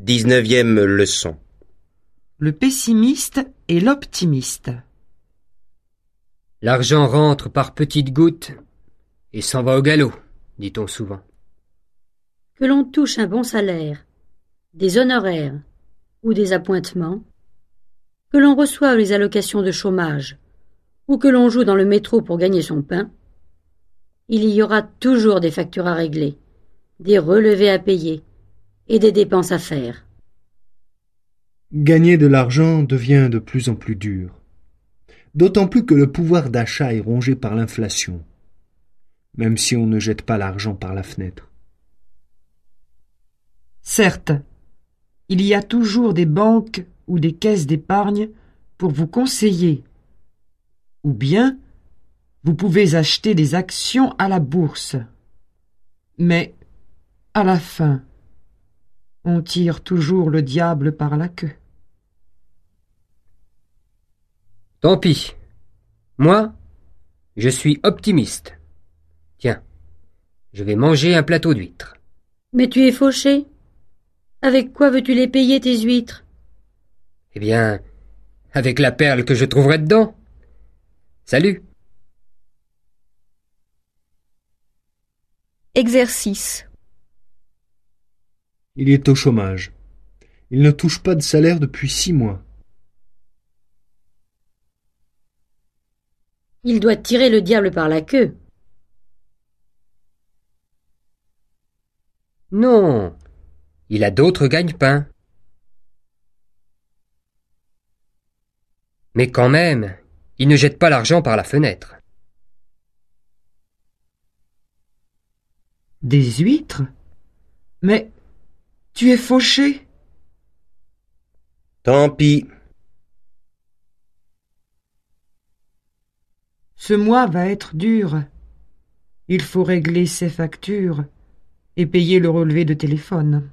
Dix-neuvième leçon. Le pessimiste et l'optimiste. L'argent rentre par petites gouttes et s'en va au galop, dit-on souvent. Que l'on touche un bon salaire, des honoraires ou des appointements, que l'on reçoive les allocations de chômage ou que l'on joue dans le métro pour gagner son pain, il y aura toujours des factures à régler, des relevés à payer et des dépenses à faire. Gagner de l'argent devient de plus en plus dur. D'autant plus que le pouvoir d'achat est rongé par l'inflation, même si on ne jette pas l'argent par la fenêtre. Certes, il y a toujours des banques ou des caisses d'épargne pour vous conseiller. Ou bien, vous pouvez acheter des actions à la bourse. Mais, à la fin, on tire toujours le diable par la queue. Tant pis. Moi, je suis optimiste. Tiens, je vais manger un plateau d'huîtres. Mais tu es fauché. Avec quoi veux-tu les payer tes huîtres? Eh bien, avec la perle que je trouverai dedans. Salut. Exercice. Il est au chômage. Il ne touche pas de salaire depuis six mois. Il doit tirer le diable par la queue. Non, il a d'autres gagne-pains. Mais quand même, il ne jette pas l'argent par la fenêtre. Des huîtres? Mais tu es fauché Tant pis. Ce mois va être dur. Il faut régler ses factures et payer le relevé de téléphone.